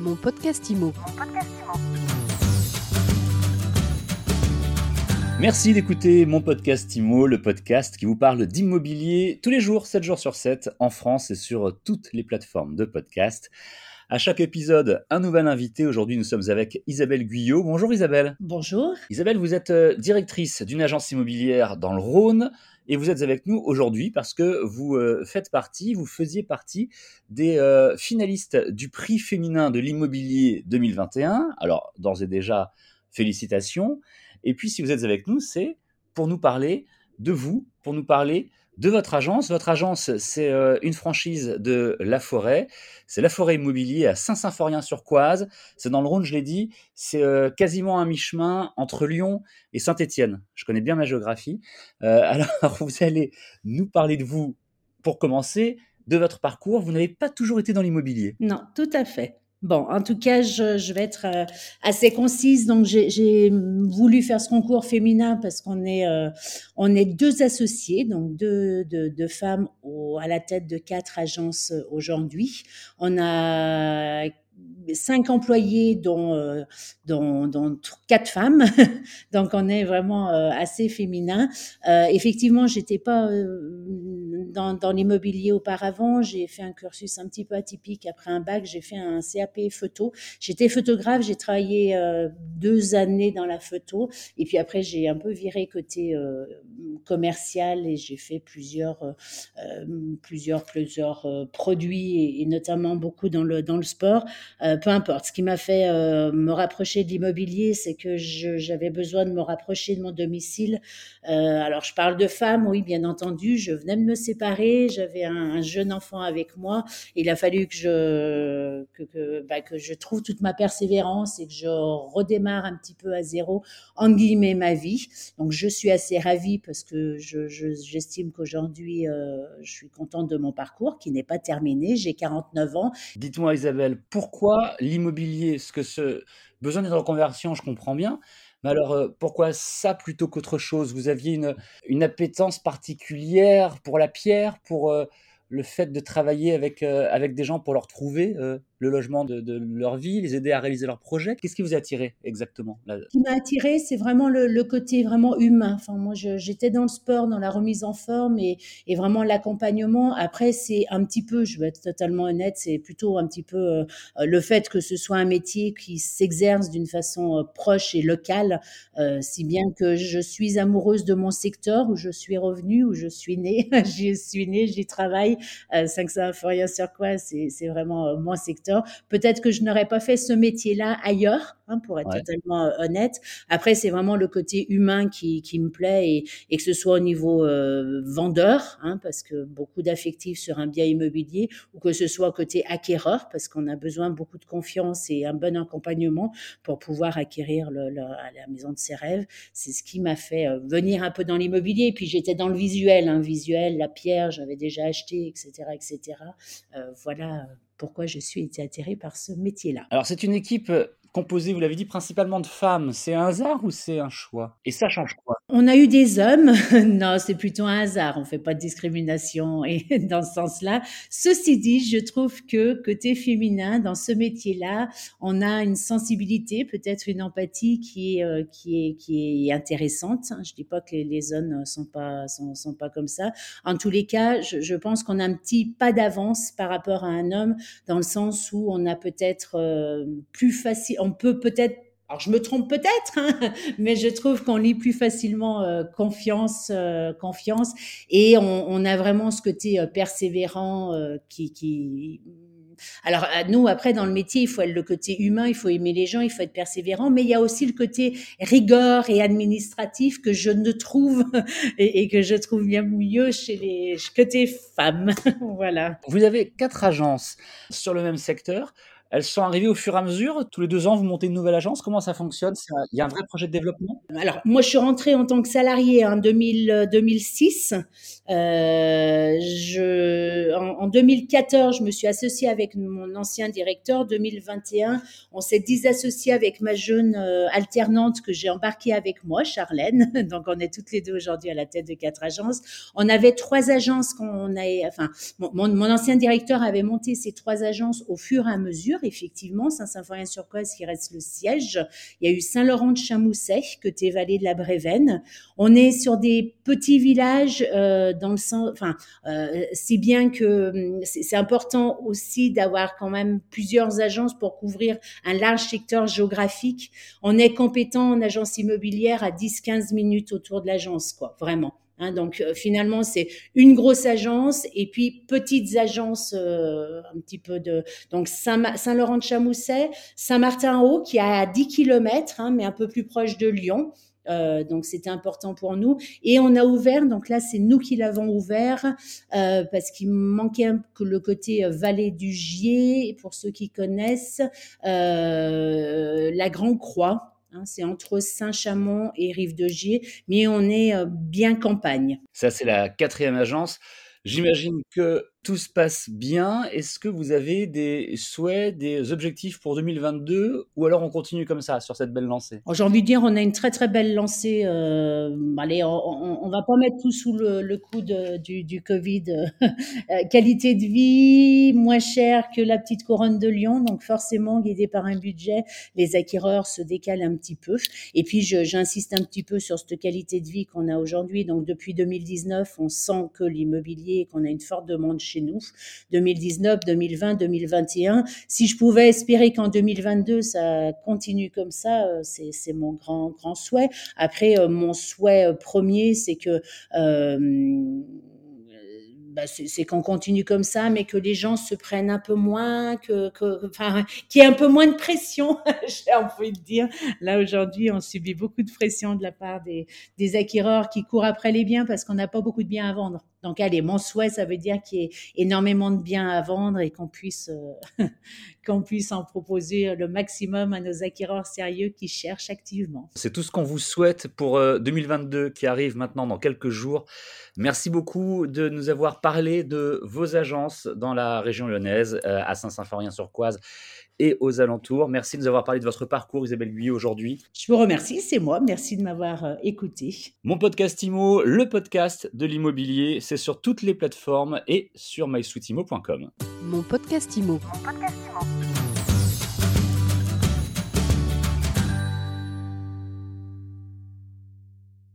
Mon podcast IMO. Merci d'écouter mon podcast IMO, le podcast qui vous parle d'immobilier tous les jours, 7 jours sur 7, en France et sur toutes les plateformes de podcast. À chaque épisode, un nouvel invité. Aujourd'hui, nous sommes avec Isabelle Guyot. Bonjour Isabelle. Bonjour. Isabelle, vous êtes euh, directrice d'une agence immobilière dans le Rhône et vous êtes avec nous aujourd'hui parce que vous euh, faites partie, vous faisiez partie des euh, finalistes du prix féminin de l'immobilier 2021. Alors, d'ores et déjà, félicitations. Et puis, si vous êtes avec nous, c'est pour nous parler de vous, pour nous parler de votre agence. Votre agence, c'est euh, une franchise de La Forêt. C'est La Forêt Immobilier à Saint-Symphorien-sur-Coise. C'est dans le Rhône, je l'ai dit. C'est euh, quasiment un mi-chemin entre Lyon et Saint-Étienne. Je connais bien ma géographie. Euh, alors, vous allez nous parler de vous pour commencer, de votre parcours. Vous n'avez pas toujours été dans l'immobilier. Non, tout à fait. Bon, en tout cas, je, je vais être euh, assez concise. Donc, j'ai voulu faire ce concours féminin parce qu'on est, euh, on est deux associés, donc deux, deux, deux femmes au, à la tête de quatre agences euh, aujourd'hui. On a cinq employés, dont, euh, dont, dont, quatre femmes. Donc, on est vraiment euh, assez féminin. Euh, effectivement, j'étais pas dans, l'immobilier auparavant. J'ai fait un cursus un petit peu atypique. Après un bac, j'ai fait un CAP photo. J'étais photographe. J'ai travaillé deux années dans la photo. Et puis après, j'ai un peu viré côté commercial et j'ai fait plusieurs, plusieurs, plusieurs produits et, notamment beaucoup dans le, dans le sport. Euh, peu importe. Ce qui m'a fait euh, me rapprocher de l'immobilier, c'est que j'avais besoin de me rapprocher de mon domicile. Euh, alors, je parle de femmes, oui, bien entendu. Je venais de me séparer, j'avais un, un, jeune enfant avec moi. Il a fallu que je bah, que je trouve toute ma persévérance et que je redémarre un petit peu à zéro, en guillemets, ma vie. Donc, je suis assez ravie parce que j'estime je, qu'aujourd'hui, euh, je suis contente de mon parcours qui n'est pas terminé. J'ai 49 ans. Dites-moi, Isabelle, pourquoi l'immobilier? Ce que ce besoin d'être en conversion, je comprends bien. Mais alors, euh, pourquoi ça plutôt qu'autre chose? Vous aviez une, une appétence particulière pour la pierre, pour euh, le fait de travailler avec, euh, avec des gens pour leur trouver le logement de, leur vie, les aider à réaliser leurs projets. Qu'est-ce qui vous a attiré exactement là? Ce qui m'a attiré, c'est vraiment le, côté vraiment humain. Moi, j'étais dans le sport, dans la remise en forme et, vraiment l'accompagnement. Après, c'est un petit peu, je vais être totalement honnête, c'est plutôt un petit peu euh, le fait que ce soit un métier qui s'exerce d'une façon euh, proche et locale, euh, si bien que je suis amoureuse de mon secteur où je suis revenue, où je suis née. j'y suis née, j'y travaille. Euh, 500 rien sur quoi, c'est vraiment mon secteur Peut-être que je n'aurais pas fait ce métier-là ailleurs, hein, pour être ouais. totalement honnête. Après, c'est vraiment le côté humain qui, qui me plaît et, et, que ce soit au niveau euh, vendeur, hein, parce que beaucoup d'affectifs sur un bien immobilier, ou que ce soit côté acquéreur, parce qu'on a besoin beaucoup de confiance et un bon accompagnement pour pouvoir acquérir le, le, la maison de ses rêves. C'est ce qui m'a fait venir un peu dans l'immobilier. Et puis j'étais dans le visuel, hein, visuel, la pierre, j'avais déjà acheté, etc., etc. Euh, voilà pourquoi je suis été attirée par ce métier-là. Alors c'est une équipe composé, vous l'avez dit, principalement de femmes. C'est un hasard ou c'est un choix? Et ça change quoi? On a eu des hommes. non, c'est plutôt un hasard. On fait pas de discrimination et dans ce sens-là. Ceci dit, je trouve que côté féminin, dans ce métier-là, on a une sensibilité, peut-être une empathie qui est euh, qui est qui est intéressante. Je dis pas que les, hommes sont pas sont, pas comme ça. En tous les cas, je, je pense qu'on a un petit pas d'avance par rapport à un homme dans le sens où on a peut-être euh, plus facile on peut peut-être alors je me trompe peut-être, hein, mais je trouve qu'on lit plus facilement euh, confiance, euh, confiance, et on, a vraiment ce côté euh, persévérant qui, qui, alors nous après dans le métier il faut être le côté humain, il faut aimer les gens, il faut être persévérant, mais il y a aussi le côté rigueur et administratif que je ne trouve et, et que je trouve bien mieux chez les côté femmes. voilà. Vous avez quatre agences sur le même secteur. Elles sont arrivées au fur et à mesure? Tous les deux ans, vous montez une nouvelle agence? Comment ça fonctionne? Il y a un vrai projet de développement? Alors, moi, je suis rentrée en tant que salariée en 2000, 2006. Euh, je, en, en, 2014, je me suis associée avec mon ancien directeur. 2021, on s'est disassocié avec ma jeune euh, alternante que j'ai embarquée avec moi, Charlène. Donc, on est toutes les deux aujourd'hui à la tête de quatre agences. On avait trois agences qu'on a, enfin, mon ancien directeur avait monté ces trois agences au fur et à mesure effectivement, Saint-Symphorien-sur-Coise qui reste le siège. Il y a eu Saint-Laurent de Chamousset, côté vallée de la Brévenne. On est sur des petits villages euh, dans le sens, enfin, euh, bien que hum, c'est important aussi d'avoir quand même plusieurs agences pour couvrir un large secteur géographique. On est compétent en agence immobilière à 10-15 minutes autour de l'agence, quoi, vraiment. Hein, donc euh, finalement, c'est une grosse agence et puis petites agences euh, un petit peu de donc Saint-Laurent de Chamousset, Saint-Martin-Haut qui est à 10 km, hein, mais un peu plus proche de Lyon. Euh, donc c'était important pour nous et on a ouvert donc là c'est nous qui l'avons ouvert euh, parce qu'il manquait un, le côté euh, vallée du Gier pour ceux qui connaissent euh, la Grande Croix Hein, c'est entre Saint-Chamond et Rive-de-Gier, mais on est euh, bien campagne. Ça, c'est la quatrième agence. J'imagine que tout se passe bien. Est-ce que vous avez des souhaits, des objectifs pour 2022 ou alors on continue comme ça sur cette belle lancée? J'ai envie de dire, on a une très très belle lancée. Euh, allez, on, on, va pas mettre tout sous le, coup du, Covid. Euh, qualité de vie moins chère que la petite couronne de Lyon, donc forcément guidé par un budget, les acquéreurs se décalent un petit peu. Et puis j'insiste un petit peu sur cette qualité de vie qu'on a aujourd'hui. Donc depuis 2019, on sent que l'immobilier, qu'on a une forte demande chez nous. 2019, 2020, 2021. Si je pouvais espérer qu'en 2022, ça continue comme ça, euh, c'est mon grand, grand souhait. Après, euh, mon souhait euh, premier, c'est que bah, c'est qu'on continue comme ça, mais que les gens se prennent un peu moins, que, que enfin, qu'il y ait un peu moins de pression, j'ai envie de dire. Là, aujourd'hui, on subit beaucoup de pression de la part des, des acquéreurs qui courent après les biens parce qu'on n'a pas beaucoup de biens à vendre. Donc, allez, mon souhait, ça veut dire qu'il y ait énormément de biens à vendre et qu'on puisse, euh, qu'on puisse en proposer le maximum à nos acquéreurs sérieux qui cherchent activement. C'est tout ce qu'on vous souhaite pour 2022 euh, qui arrive maintenant dans quelques jours. Merci beaucoup de nous avoir parlé de vos agences dans la région lyonnaise, euh, à Saint-Symphorien-sur-Coise et aux alentours. Merci de nous avoir parlé de votre parcours, Isabelle Guyot, aujourd'hui. Je vous remercie, c'est moi. Merci de m'avoir euh, écouté. Mon podcast IMO, le podcast de l'immobilier, c'est sur toutes les plateformes et sur mysweetimo.com. Mon podcast IMO. Mon podcast